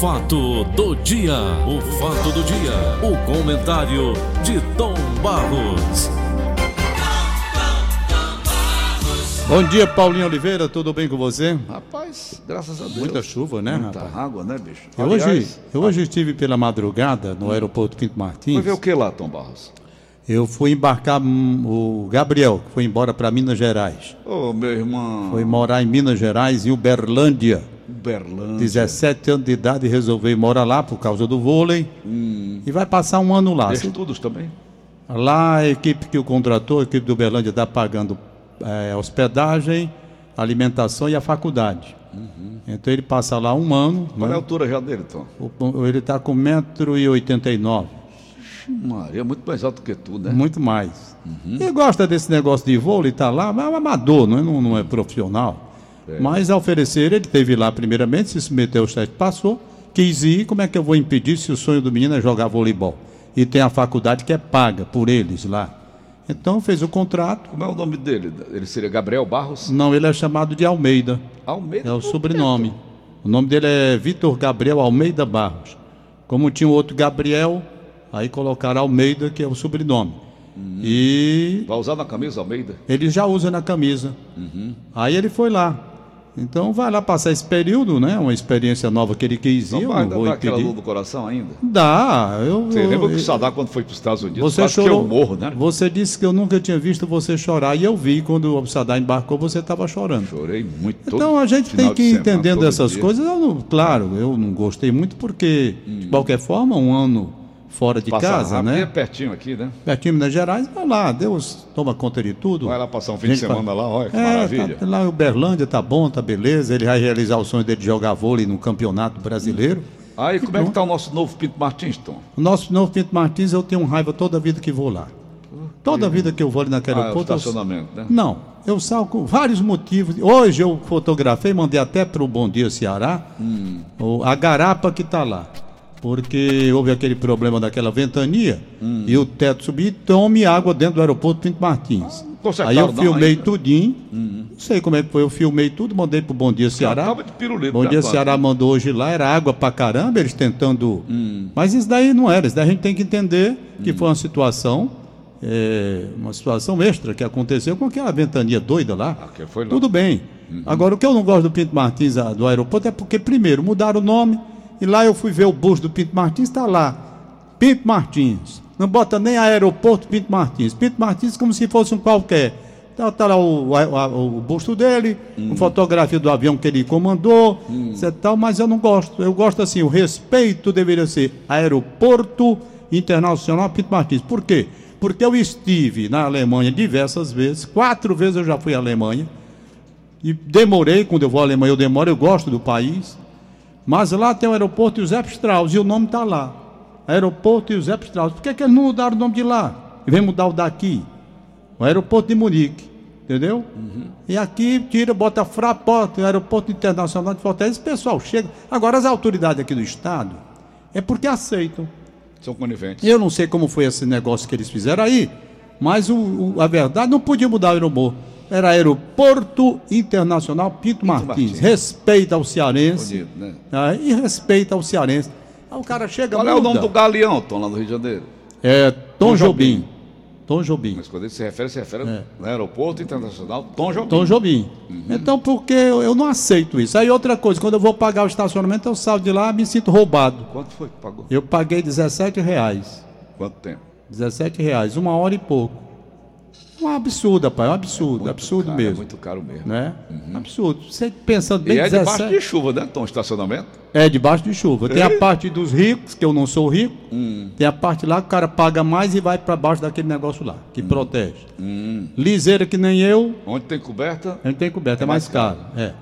fato do dia, o fato do dia, o comentário de Tom Barros. Bom dia, Paulinho Oliveira, tudo bem com você? Rapaz, graças a Deus. Muita chuva, né, Muita rapaz? água, né, bicho? Eu hoje, eu hoje estive pela madrugada no aeroporto Pinto Martins. Foi ver o que lá, Tom Barros? Eu fui embarcar hum, o Gabriel, que foi embora para Minas Gerais. Ô, meu irmão. Foi morar em Minas Gerais, em Uberlândia. Berlândia. 17 anos de idade, resolveu morar lá por causa do vôlei. E vai passar um ano lá. Estudos também? Lá a equipe que o contratou, a equipe do Uberlândia, está pagando eh, hospedagem, alimentação e a faculdade. Então ele passa lá um ano. Qual é a né? altura já dele, Tom? O- Ele está com 1,89m, Maria, muito mais alto que tu, né? muito mais. Ele gosta desse negócio de vôlei, está lá, mas é um amador, não é, não, não é profissional. Mas a oferecer, ele teve lá primeiramente, se submeteu ao teste, passou, quis ir, como é que eu vou impedir se o sonho do menino é jogar voleibol? E tem a faculdade que é paga por eles lá. Então fez o contrato. Como é o nome dele? Ele seria Gabriel Barros? Não, ele é chamado de Almeida. Almeida? É o sobrenome. O nome dele é Vitor Gabriel Almeida Barros. Como tinha o outro Gabriel, aí colocaram Almeida, que é o sobrenome. E Vai usar na camisa Almeida? ele já usa na camisa. Aí ele foi lá. Então vai lá passar esse período, né? Uma experiência nova que ele quis ir, Não vai não dar aquela dor do coração ainda? Dá, eu... Você lembra que Sadar, quando foi para os Estados Unidos, Você chorou. que eu morro, né? Você disse que eu nunca tinha visto você chorar e eu vi quando o Sadar embarcou, você estava chorando. Chorei muito. Então a gente tem que ir semana, entendendo essas dia. coisas. Eu não- claro, eu não gostei muito porque, de qualquer forma, um ano fora de casa, rápido, e é né? pertinho aqui, né? Pertinho de Minas Gerais, vai lá, Deus toma conta de tudo. Vai lá passar um fim de semana lá, olha que é, maravilha. Tá, lá em Uberlândia tá bom, tá beleza. Ele vai realizar o sonho dele de jogar vôlei no campeonato brasileiro. Aí, como é que tá o nosso novo Pinto Martins, Tom? O nosso novo Pinto Martins, eu tenho raiva toda a vida que vou lá. Toda a vida que eu vou ali naquele Ah, é o aeroporto. eu- estacionamento, né? Não, eu saio com vários motivos. Hoje eu fotografei, mandei até para o Bom Dia Ceará, Hum. o- a garapa que está lá. Porque houve aquele problema daquela ventania Hum. e o teto subiu e tome água dentro do aeroporto Pinto Martins. consertaram Aí eu não filmei ainda? tudinho, não sei como é que foi, eu filmei tudo, mandei pro Bom Dia Ceará. tava de pirulito, Bom Dia? Ceará mandou hoje lá, era água pra caramba, eles tentando. Hum. Mas isso daí não era, isso daí a gente tem que entender que foi uma situação, é, uma situação extra que aconteceu com aquela ventania doida lá. Ah, que foi lá. Tudo bem. Agora, o que eu não gosto do Pinto Martins ah, do aeroporto é porque, primeiro, mudaram o nome e lá eu fui ver o busto do Pinto Martins, está lá. Pinto Martins. Não bota nem aeroporto Pinto Martins. Pinto Martins como se fosse um qualquer. Tá, tá lá o, a- o busto dele, uma fotografia do avião que ele comandou, etc. tal, mas eu não gosto. Eu gosto assim, o respeito deveria ser Aeroporto Internacional Pinto Martins. Por quê? Porque eu estive na Alemanha diversas vezes, quatro vezes eu já fui à Alemanha, e demorei, quando eu vou à Alemanha eu demoro, eu gosto do país. Mas lá tem o aeroporto Josep Strauss e o nome está lá. Aeroporto Josep Strauss. Por que, que eles não mudaram o nome de lá? E vem mudar o daqui. O aeroporto de Munique. Entendeu? E aqui tira, bota Fraport, o aeroporto internacional de Fortaleza. Esse pessoal chega. Agora, as autoridades aqui do Estado é porque aceitam. São coniventes. Eu não sei como foi esse negócio que eles fizeram aí, mas o, o- a verdade não podia mudar o aeroporto. Era Aeroporto Internacional Pinto, Martins. Martins. Respeita o cearense. Bonito, né? Ah, e respeita o cearense. Aí o cara chega Qual é o muda. nome do galeão, Tom, lá no Rio de Janeiro? É Tom, Tom Jobim. Jobim. Tom Jobim. Mas quando ele se refere, se refere É. no Aeroporto Internacional Tom Jobim. Tom Jobim. Uhum. Então, porque eu, eu não aceito isso. Aí outra coisa, quando eu vou pagar o estacionamento, eu saio de lá e me sinto roubado. Quanto foi que pagou? Eu paguei 17 reais. Quanto tempo? 17 reais, uma hora e pouco. Um absurdo, rapaz, é um absurdo, Muito absurdo caro, mesmo. É muito caro mesmo. Né? Absurdo. Você pensando bem, E é 17... debaixo de chuva, né, Tom, estacionamento? É, debaixo de chuva. Tem a parte dos ricos, que eu não sou rico. Hum. Tem a parte lá que o cara paga mais e vai para baixo daquele negócio lá, Hum. que protege. Liseira que nem eu, Onde tem coberta, gente tem coberto, é, mais mais caro. É.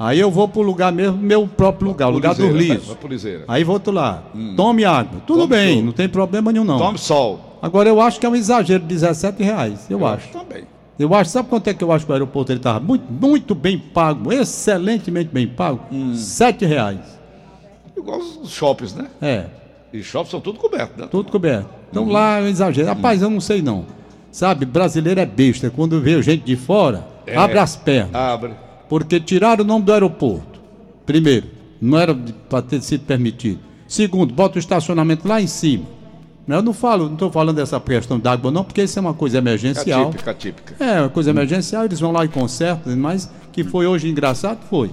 Aí eu vou pro lugar mesmo, meu próprio lugar, o lugar dos Pulizeira, lisos. vai- vai. Aí volto lá. Tome água. Tudo Tome bem, suco. não tem problema nenhum não. tome sol. Agora eu acho que é um exagero, 17 reais, eu, acho. Também. Eu acho, sabe quanto é que eu acho que o aeroporto ele estava? Muito, muito bem pago, excelentemente bem pago. Hum. Sete reais. Igual os shoppings, né? É, E shoppings são tudo cobertos, né? tudo coberto. Então Uhum. lá é um exagero. Rapaz, eu não sei não. Sabe, brasileiro é besta. Quando vê gente de fora, É. abre as pernas. Abre. Porque tiraram o nome do aeroporto. Primeiro, Não era para ter sido permitido. Segundo, bota o estacionamento lá em cima. Eu não falo, não estou falando dessa questão d'água, não, porque isso é uma coisa emergencial. Atípica, atípica. É, uma coisa emergencial, eles vão lá e consertam, mas que foi hoje engraçado, foi.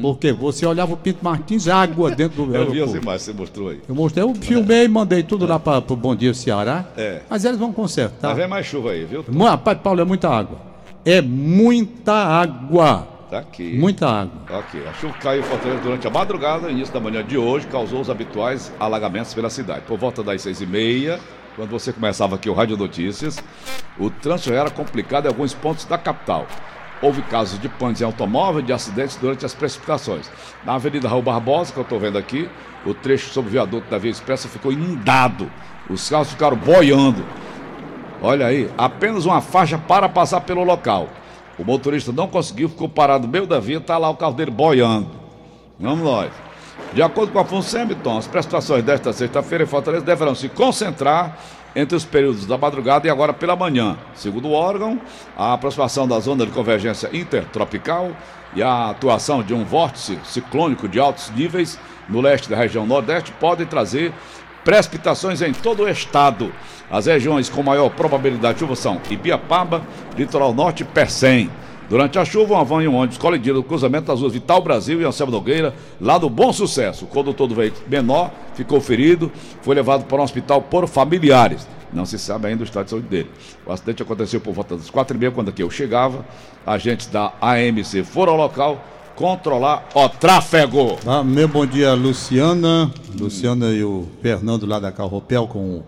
Porque você olhava o Pinto Martins, água dentro do Uhum. Eu vi as imagens que você mostrou aí. Eu mostrei, eu filmei e mandei tudo lá para o Bom Dia Ceará. É. Mas eles vão consertar. Tá vendo mais chuva aí, viu? Rapaz, Paulo, é muita água. É muita água. Tá aqui. Muita água. Ok, a chuva caiu Fortaleza durante a madrugada, início da manhã de hoje, causou os habituais alagamentos pela cidade. Por volta das seis e meia, quando você começava aqui o Rádio Notícias, o trânsito era complicado em alguns pontos da capital. Houve casos de panes em automóvel e de acidentes durante as precipitações. Na Avenida Raul Barbosa, que eu estou vendo aqui, o trecho sobre o viaduto da Via Expressa ficou inundado. Os carros ficaram boiando. Olha aí, apenas uma faixa para passar pelo local. O motorista não conseguiu, ficou parado no meio da via, está lá o carro dele boiando. Vamos nós. De acordo com a Funsemiton, as prestações desta sexta-feira em Fortaleza deverão se concentrar entre os períodos da madrugada e agora pela manhã. Segundo o órgão, a aproximação da zona de convergência intertropical e a atuação de um vórtice ciclônico de altos níveis no leste da região nordeste podem trazer precipitações em todo o estado. As regiões com maior probabilidade de chuva são Ibiapaba, Litoral Norte e Pecém. Durante a chuva, uma van e um ônibus colidiram no cruzamento das ruas Vital Brasil e Anselmo Nogueira, lá do Bom Sucesso. O condutor do veículo menor ficou ferido, foi levado para um hospital por familiares. Não se sabe ainda o estado de saúde dele. O acidente aconteceu por volta das quatro e meia, quando aqui eu chegava. Agentes da AMC foram ao local controlar o tráfego. Ah, meu bom dia, Luciana. Luciana e o Fernando lá da Carropel com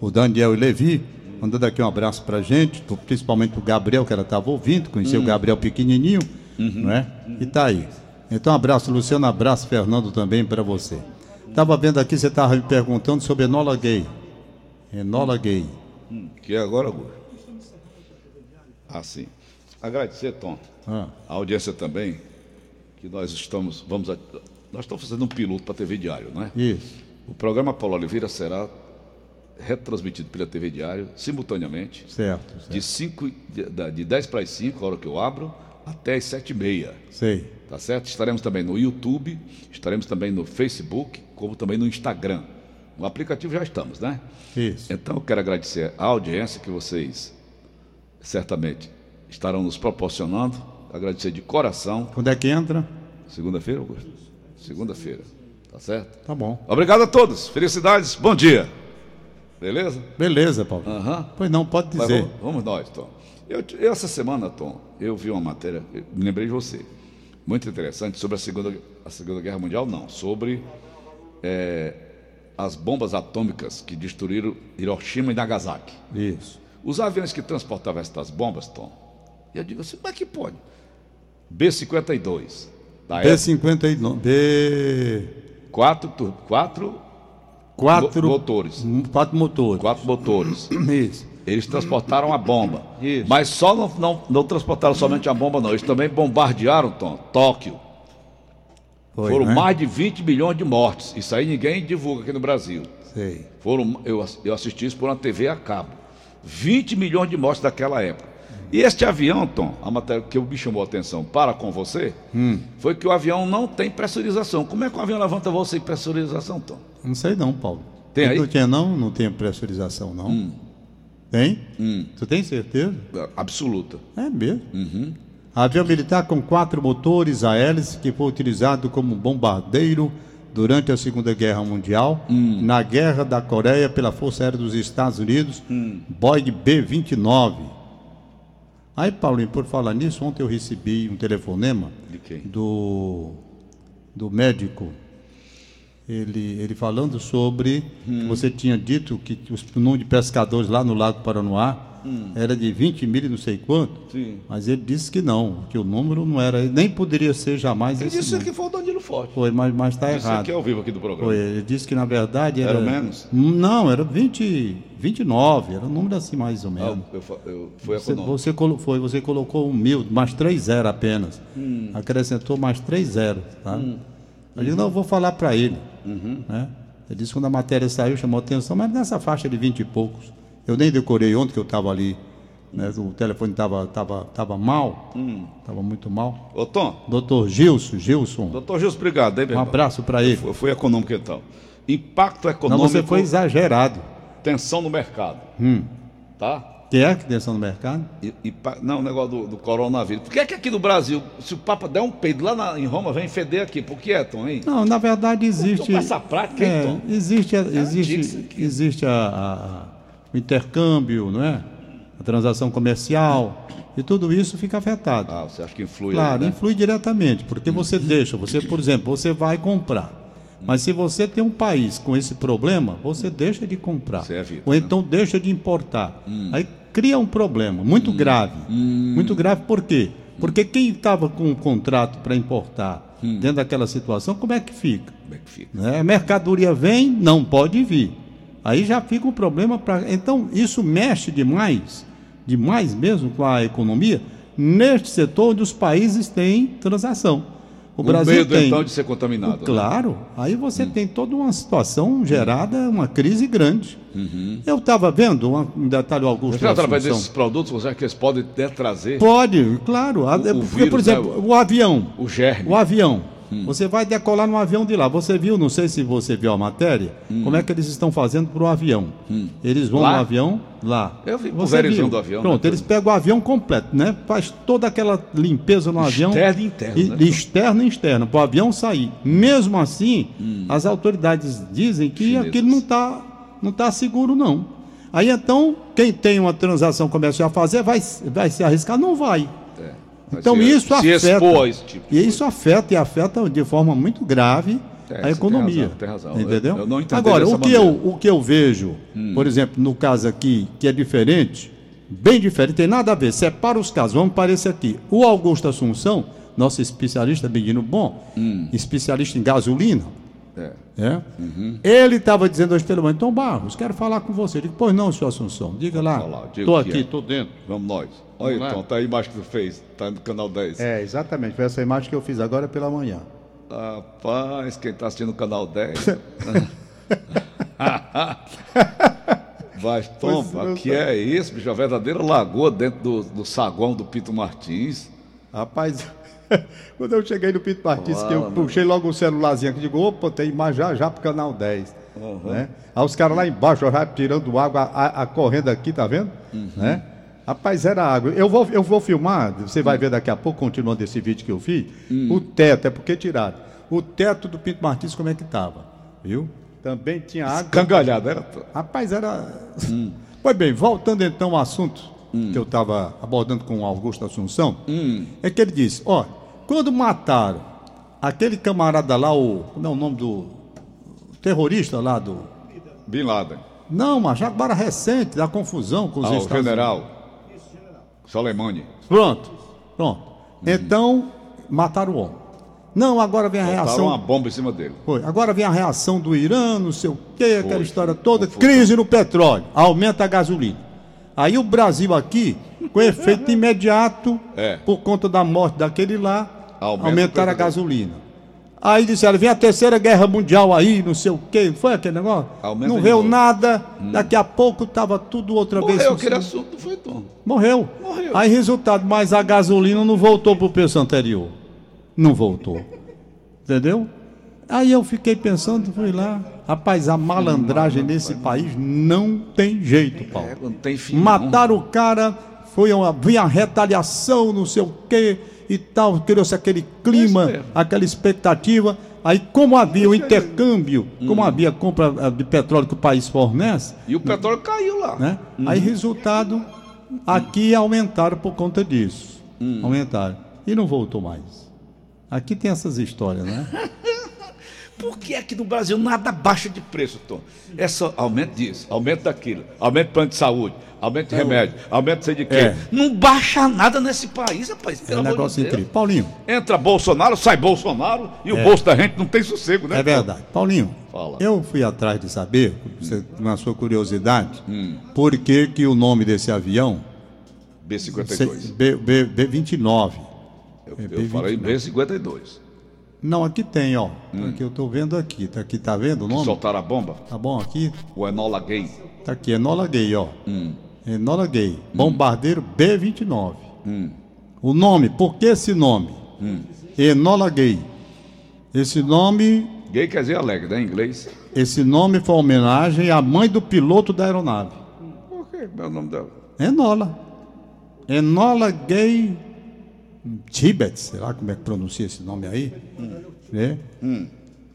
o Daniel e Levi. Mandando aqui um abraço pra gente, principalmente pro Gabriel, que ela estava ouvindo, conheceu o Gabriel pequenininho, não é? E tá aí. Então, abraço, Luciana, abraço, Fernando, também para você. Tava vendo aqui, você tava me perguntando sobre Enola Gay. Enola Gay. Que é agora, Gu? Assim. Agradecer, Tom, Ah, a audiência também, que nós estamos, vamos a- nós estamos fazendo um piloto para a TV Diário, não é? isso. O programa Paulo Oliveira será retransmitido pela TV Diário simultaneamente, Certo, certo. de, cinco, de, de 10 para as 5, a hora que eu abro, até as 7 e meia. Sei. Tá certo? Estaremos também no YouTube, estaremos também no Facebook, como também no Instagram. No aplicativo já estamos, né? Isso. Então eu quero agradecer a audiência que vocês certamente estarão nos proporcionando. Agradecer de coração. Quando é que entra? Segunda-feira, Augusto? Segunda-feira. Tá certo? Tá bom. Obrigado a todos. Felicidades. Bom dia. Beleza? Beleza, Paulo. Aham. Pois não, pode dizer. vamos, vamos nós, Tom. Eu, eu, essa semana, Tom, eu vi uma matéria, me lembrei de você, muito interessante, sobre a Segunda, a segunda Guerra Mundial, não, sobre eh, as bombas atômicas que destruíram Hiroshima e Nagasaki. Isso. Os aviões que transportavam essas bombas, Tom, eu digo assim, como é que pode? B-52, da época, B59. B. quatro, quatro, Quatro Mo- motores. Quatro motores. quatro motores. Isso. Eles transportaram a bomba. Isso. Mas só não, não, não transportaram somente a bomba, não. Eles também bombardearam, Tom, Tóquio. Foi, Foram né? mais de 20 milhões de mortes. Isso aí ninguém divulga aqui no Brasil. Sei. Foram, eu, eu assisti isso por uma TV a cabo. 20 milhões de mortes daquela época. E este avião, Tom, a matéria que me chamou a atenção para com você, Hum. foi que o avião não tem pressurização. Como é que o avião levanta voo sem pressurização, Tom? Não sei não, Paulo. Tem aí? Hum. Não tinha não? Não tem pressurização não. Tem? Tu tem certeza? Absoluta. É mesmo. Uhum. Avião militar com quatro motores a hélice que foi utilizado como bombardeiro durante a Segunda Guerra Mundial, Hum. na Guerra da Coreia pela Força Aérea dos Estados Unidos, Boeing B-29. Aí, Paulinho, por falar nisso, ontem eu recebi um telefonema do, do médico, ele, ele falando sobre que você tinha dito que os- o número de pescadores lá no Lago Paranoá era de 20 mil e não sei quanto, Sim. mas ele disse que não, que o número não era, nem poderia ser jamais Ele esse disse número. que foi o Danilo Forte. Foi, mas está Isso errado. aqui é ao vivo aqui do programa. Foi, ele disse que na verdade era, Era menos? Não, era 20, 29, era um número assim mais ou Ah, menos. eu, fa- eu, foi Você, você, colo- foi, você colocou um mil, mais três zero apenas. Hum. Acrescentou mais três zero. Tá? Eu digo, não, eu vou falar para ele. Uhum. Né? Ele disse que quando a matéria saiu, chamou atenção, mas nessa faixa de vinte e poucos. Eu nem decorei ontem que eu estava ali né, o telefone estava tava, tava mal, estava muito mal. Ô, Tom, Doutor Gilson, Gilson, doutor Gilson, obrigado, hein, um abraço para ele. Eu fui econômico então. Impacto Não, econômico, você foi exagerado. tensão no mercado. Hum. Tá? Que é que tensão no mercado? E, e não, o negócio do, do coronavírus. Por que é que aqui no Brasil, se o Papa der um peido lá na- em Roma, vem feder aqui? Por que é, Tom, hein? Não, na verdade existe. com essa prática, hein, é, Tom? existe, existe, existe a, a- o intercâmbio, não é? A transação comercial e tudo isso fica afetado. Ah, você acha que influi Claro, aí, né? influi diretamente, porque você deixa, você, por exemplo, você vai comprar. Mas se você tem um país com esse problema, você deixa de comprar. Isso a vida, ou né? então deixa de importar. Aí cria um problema muito grave. Muito grave por quê? Porque quem estava com um contrato para importar dentro daquela situação, como é que fica? Como é que fica? né? A mercadoria vem, não pode vir. Aí já fica um problema para. Então, isso mexe demais, demais mesmo com a economia, neste setor onde os países têm transação. O Com Brasil medo, tem. então, de ser contaminado. né? Claro, aí você tem toda uma situação gerada, uma crise grande. Eu estava vendo uma- um detalhe, Augusto. Você, através desses produtos, você acha que eles podem até trazer Pode, claro. O- é o porque, por vírus, né, exemplo, o avião. o germe? O avião. Você vai decolar no avião de lá. Você viu, não sei se você viu a matéria, como é que eles estão fazendo para o avião. Eles vão Lá? no avião lá. Eu vi Você pulverizando viu. do avião, Pronto, né, eles pegam o avião completo, né? Faz toda aquela limpeza no avião. Externo e interno, E, né? externo e externo, para o avião sair. Mesmo assim, as autoridades dizem que Chinesas. aquilo não está não tá seguro, não. Aí então, quem tem uma transação comercial a fazer, vai, vai se arriscar? Não vai. É. Então se- isso se afeta. esse tipo e isso afeta e afeta de forma muito grave É, a economia. tem razão, tem razão. Entendeu? Eu- eu não entendi Agora, o que, eu, maneira. Hum. o que eu vejo, por exemplo, no caso aqui, que é diferente, bem diferente, tem nada a ver. Separa os casos. Vamos para esse aqui. O Augusto Assunção, nosso especialista, Benino Bom, Hum. especialista em gasolina, É. é? Uhum. Ele estava dizendo hoje pelo então Barros, quero falar com você. Eu digo, pois não, senhor Assunção, diga lá. falar, diga Estou o que aqui, é. estou dentro. Vamos nós. Olha, Vamos lá. então, tá aí a imagem que tu fez. Tá no canal 10. É, exatamente. Foi essa imagem que eu fiz agora pela manhã. Rapaz, quem tá assistindo o canal 10. Vai, toma, que é isso, bicho? A verdadeira lagoa dentro do, do saguão do Pito Martins. Rapaz, quando eu cheguei no Pito Martins, que eu puxei logo o celularzinho aqui, digo, opa, tem imagem já já pro canal 10. Né? Aí os caras lá embaixo já tirando água, a, a correndo aqui, tá vendo? Né? Rapaz, era água. Eu vou, eu vou filmar, você vai ver daqui a pouco, continuando esse vídeo que eu fiz, o teto, é porque tiraram. O teto do Pinto Martins, como é que tava? Viu? Também tinha água. Cangalhada, era. Rapaz, era. Pois bem, voltando então ao assunto que eu estava abordando com o Augusto Assunção, é que ele disse: ó, quando mataram aquele camarada lá, o. Como é o nome do. terrorista lá do. Bin Laden. Não, mas agora recente, da confusão com os Ah, o Estados general. Soleimani. Pronto, pronto. Então, mataram o homem. Não, agora vem a Botaram reação. uma bomba em cima dele. Foi. Agora vem a reação do Irã, não sei o quê, aquela Foi, história toda, Foi. crise no petróleo, aumenta a gasolina. Aí o Brasil aqui, com efeito imediato, É. por conta da morte daquele lá, Aumenta aumentaram a gasolina. Aí disseram, vem a terceira guerra mundial aí, não sei o quê, foi aquele negócio? Aumenta não veio novo. Hum. nada, daqui a pouco estava tudo outra vez. Morreu aquele assunto, não foi, Tom? Morreu. Morreu. Aí resultado, mas a gasolina não voltou para o preço anterior. Não voltou. Entendeu? Aí eu fiquei pensando, fui lá. Rapaz, a malandragem nesse país não tem jeito, Paulo. É, não tem fim. Mataram o cara, foi uma, vinha a retaliação, não sei o quê e tal, criou-se aquele clima, aquela expectativa. Aí, como havia o intercâmbio, como havia a compra eh, de petróleo que o país fornece, E o petróleo caiu lá. né? Aí, resultado, aqui aumentaram por conta disso. Aumentaram. E não voltou mais. Aqui tem essas histórias, né? Por que aqui no Brasil nada baixa de preço, Tom? É só aumento disso, aumento daquilo, aumento de plano de saúde, aumento de remédio, aumento de sei de quê. É. Não baixa nada nesse país, rapaz. É Pelo um amor negócio de incrível. Paulinho, Entra Bolsonaro, sai Bolsonaro e o bolso da gente não tem sossego, né? é verdade. Paulinho, Fala. eu fui atrás de saber, você, na sua curiosidade, Hum. por que, que o nome desse avião, B52. B, B, B29, Eu, é eu B29. falei B52. Não, aqui tem, ó. Hum. Aqui eu tô vendo aqui, tá aqui, tá vendo o nome? soltaram a bomba, Tá bom aqui? o Enola Gay. Tá aqui, é Nola Gay, ó. Hum. Enola Gay, bombardeiro B-29. O nome, por que esse nome? Enola Gay. Esse nome, Gay quer dizer alegre, né? Em inglês. esse nome foi uma homenagem à mãe do piloto da aeronave. Por que é o nome dela? Enola. Enola Gay Tibet, sei lá como é que pronuncia esse nome aí. É.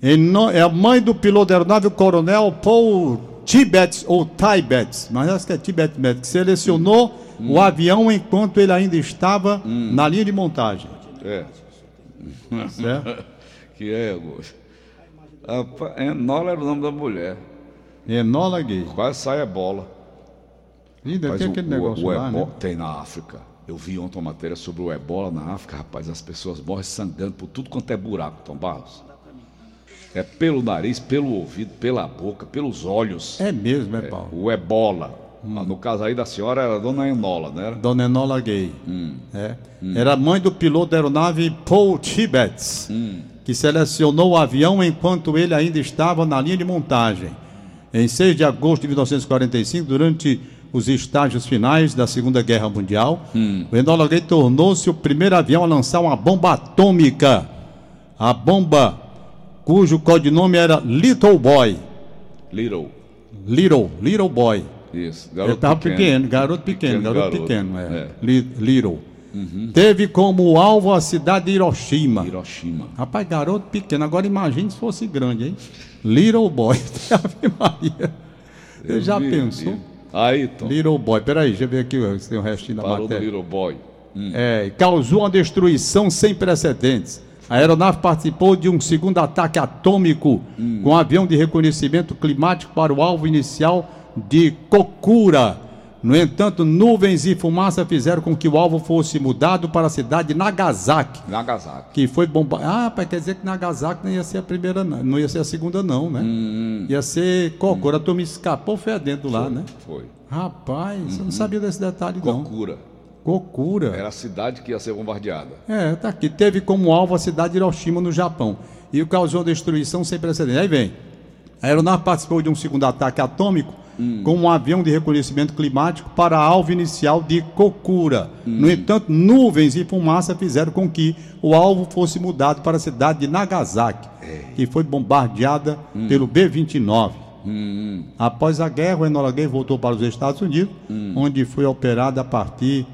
Eno- é a mãe do piloto da aeronave, o coronel Paul Tibet ou Tibet, mas acho que é Tibet que selecionou o avião enquanto ele ainda estava na linha de montagem. É. Certo? Que é, Augusto. Enola era o nome da mulher. Enola Gay. Quase sai a bola. Mas ter o- aquele o- negócio o lá, ebola né? tem na África. Eu vi ontem uma matéria sobre o ebola na África, rapaz. As pessoas morrem sangrando por tudo quanto é buraco, Tom Barros. É pelo nariz, pelo ouvido, pela boca, pelos olhos. É mesmo, é, Paulo? O ebola. No caso aí da senhora era a dona Enola, né? Dona Enola Gay. Hum. É. Era mãe do piloto da aeronave Paul Tibet, Hum. que selecionou o avião enquanto ele ainda estava na linha de montagem. Em 6 de agosto de 1945, durante os estágios finais da Segunda Guerra Mundial, Hum. o Gay tornou-se o primeiro avião a lançar uma bomba atômica. A bomba, cujo codinome era Little Boy. Little. Little, Little Boy. Isso. Ele estava pequeno, garoto pequeno, Pequeno garoto, garoto, pequeno, é. é. Uhum. Li- Little. Teve como alvo a cidade de Hiroshima. Hiroshima. Rapaz, garoto pequeno, agora imagine se fosse grande, hein? Little Boy, Ave Maria. Você já vi, pensou? vi. Aí, Tom. Little Boy, peraí, deixa eu ver aqui se tem o restinho da Parou matéria. Little Boy. Hum. É, causou uma destruição sem precedentes. A aeronave participou de um segundo ataque atômico com um avião de reconhecimento climático para o alvo inicial de Kokura. No entanto, nuvens e fumaça fizeram com que o alvo fosse mudado para a cidade de Nagasaki, Nagasaki. que foi bombardeado. Ah, rapaz, quer dizer que Nagasaki não ia ser a primeira, não, não ia ser a segunda, não, né? Ia ser Kokura. A turma escapou fedendo lá, né? Foi. Rapaz, eu não sabia desse detalhe, não. Kokura. Kokura. Era a cidade que ia ser bombardeada. É, tá aqui. Teve como alvo a cidade de Hiroshima, no Japão, e causou destruição sem precedentes. Aí vem. A aeronave participou de um segundo ataque atômico com um avião de reconhecimento climático para alvo inicial de Kokura. No entanto, nuvens e fumaça fizeram com que o alvo fosse mudado para a cidade de Nagasaki, que foi bombardeada pelo B-29. Após a guerra, o Enola Gay voltou para os Estados Unidos, onde foi operado a partir,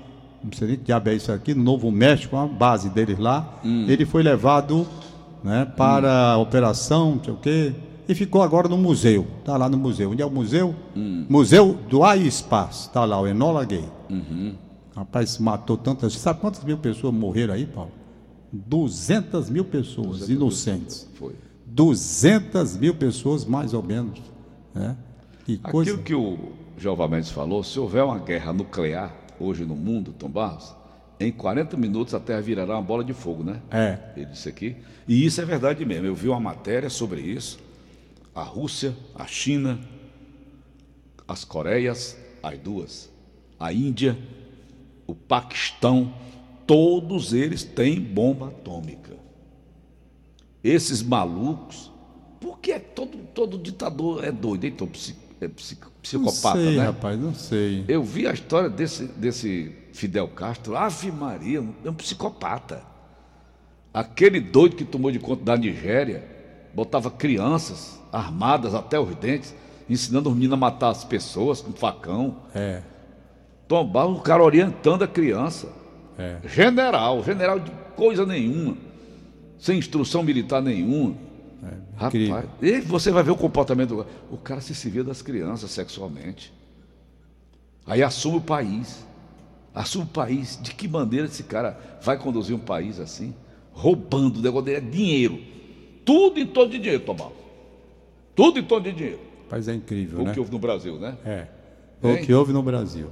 não sei nem que diabo é isso aqui, no Novo México, a base deles lá. Ele foi levado né, para a operação, não sei o quê, e ficou agora no museu. Está lá no museu. Onde é o museu? Museu do e Espaço. Está lá, o Enola Gay. Rapaz, matou tantas. Sabe quantas mil pessoas morreram aí, Paulo? 200 mil pessoas inocentes. Foi. 200 mil pessoas, mais ou menos. Né? Que coisa. Aquilo que o Jeová Mendes falou, se houver uma guerra nuclear hoje no mundo, Tom Barros, em 40 minutos a Terra virará uma bola de fogo, né? É. Ele disse aqui. E isso é verdade mesmo. Eu vi uma matéria sobre isso. A Rússia, a China, as Coreias, as duas, a Índia, o Paquistão, todos eles têm bomba atômica. Esses malucos, porque é todo, todo ditador é doido, então, é psi- Não psicopata, sei, né? rapaz, não sei. Eu vi a história desse, desse Fidel Castro, Ave Maria, é um psicopata. Aquele doido que tomou de conta da Nigéria, botava crianças armadas até os dentes, ensinando os meninos a matar as pessoas com facão. É, Tombava o cara orientando a criança. é. General, general de coisa nenhuma, sem instrução militar nenhuma. incrível. Rapaz, e você vai ver o comportamento do cara. O cara se servia das crianças sexualmente. Aí assume o país. Assume o país. De que maneira esse cara vai conduzir um país assim? Roubando, o negócio dele é dinheiro. Tudo em torno de dinheiro, Tomás. Tudo em torno de dinheiro. Rapaz, é incrível, O né? que houve no Brasil, né? É. O Hein? que houve no Brasil.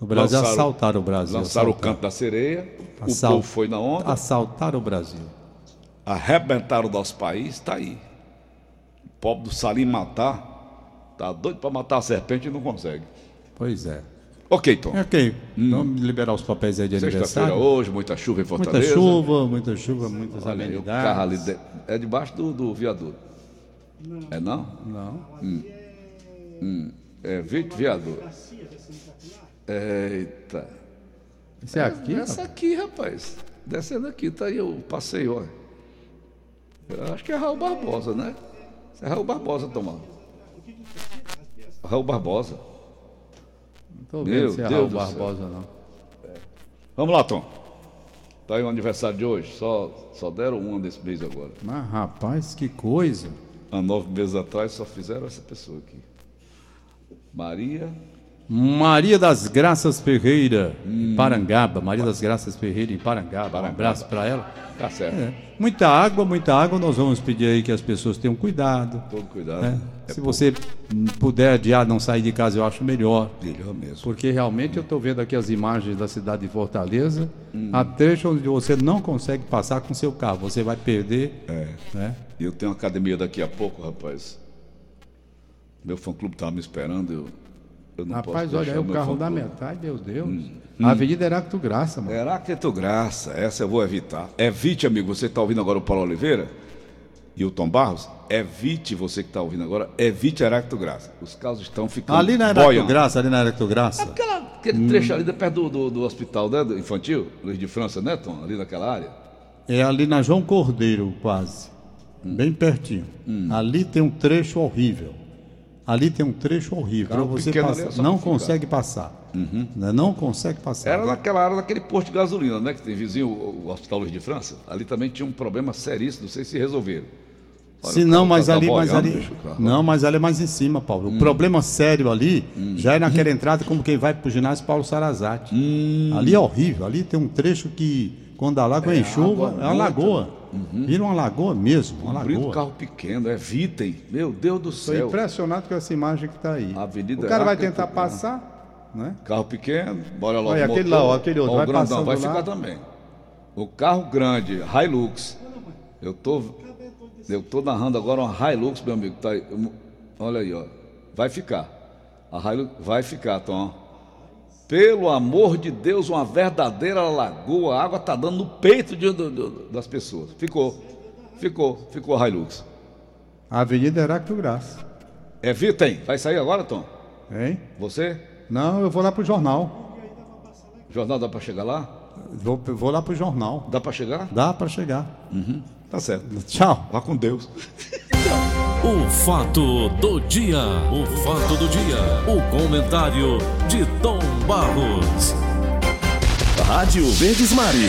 No Brasil Lançaram- assaltaram o Brasil. Lançaram o assaltaram. canto da sereia, o povo foi na onda, Assaltaram o Brasil. arrebentaram o nosso país, está aí. O pobre do Salim matar, tá doido para matar a serpente e não consegue. Pois é. Ok, Tom. Ok, vamos liberar os papéis aí de Sexta-feira aniversário. hoje, muita chuva em Muita Fortaleza. chuva, muita chuva, muitas Olha aí, o carro ali amenidades. de- é debaixo do, do viaduto. É não? Não. É, Vite Viador. Eita. Isso é aqui? Essa aqui, rapaz. Descendo aqui, tá aí o passeio, ó. Eu acho que é Raul Barbosa, né? Isso é Raul Barbosa, Tomás. Raul Barbosa. Não tô Meu vendo se é Deus Raul céu. Barbosa, não. Vamos lá, Tom. Tá aí o aniversário de hoje. Só, só deram um desse mês agora. Mas, rapaz, que coisa. Há nove meses atrás só fizeram essa pessoa aqui. Maria. Maria das Graças Ferreira, em Parangaba. Maria das Graças Ferreira, em Parangaba. Um Parangaba. abraço para ela. Tá certo. É. Muita água, muita água. Nós vamos pedir aí que as pessoas tenham cuidado. Todo cuidado. né? É Se você hum, puder adiar, não sair de casa, eu acho melhor. melhor mesmo. Porque realmente eu estou vendo aqui as imagens da cidade de Fortaleza. Hum. Há trecho onde você não consegue passar com seu carro. Você vai perder. É. Né? Eu tenho uma academia daqui a pouco, rapaz. Meu fã clube estava me esperando. Eu, eu não Rapaz, posso olha aí o meu carro da metade, meu Deus. A Avenida Heráclito Graça, mano. Tu graça, essa eu vou evitar. Evite, amigo, você está ouvindo agora o Paulo Oliveira e o Tom Barros, evite, você que está ouvindo agora, evite Heráclito Graça. Os carros estão ficando Ali na Heráclito boiando. Graça, ali na Heráclito Graça. Aquela, aquele trecho ali perto do, do, do hospital né, do infantil, Luiz de França, né, Tom? Ali naquela área. É ali na João Cordeiro, quase. Bem pertinho. Ali tem um trecho horrível. Ali tem um trecho horrível. Carro você passar, é não consegue passar. Né? Não consegue passar. Era naquela área daquele posto de gasolina, né? Que tem vizinho o, o Hospital Luiz de França. Ali também tinha um problema seríssimo, não sei se resolveram. Olha, Se não, mas tá ali, mas ali. Não, mas ali é mais em cima, Paulo. O problema sério ali já é naquela entrada como quem vai pro ginásio Paulo Sarazate. Ali é horrível. Ali tem um trecho que, quando a água em chuva, é uma lagoa. Vira uma lagoa mesmo, uma lagoa. carro pequeno, evitem. Meu Deus do Estou céu. impressionado com essa imagem que está aí. Avenida o cara vai tentar passar, né? Carro pequeno, bora logo. Olha, aquele lá, ó, aquele outro, vai grandão, vai lá. ficar também. O carro grande, Hilux. Eu tô, eu tô narrando agora uma Hilux, meu amigo. Tá aí. Olha aí, ó. Vai ficar. A Hilux vai ficar, Tom. Pelo amor de Deus, uma verdadeira lagoa. A água tá dando no peito de- do- do- das pessoas. Ficou. Ficou. Ficou a Hilux. Avenida Heráclito Graça. Evitem. Vai sair agora, Tom? Hein? Você? Não, eu vou lá pro jornal. Jornal dá pra chegar lá? Vou, vou lá pro jornal. Dá pra chegar? Dá para chegar. Tá certo. Tchau. Vá com Deus. O fato do dia, o fato do dia, o comentário de Tom Barros. Rádio Verdes Mares.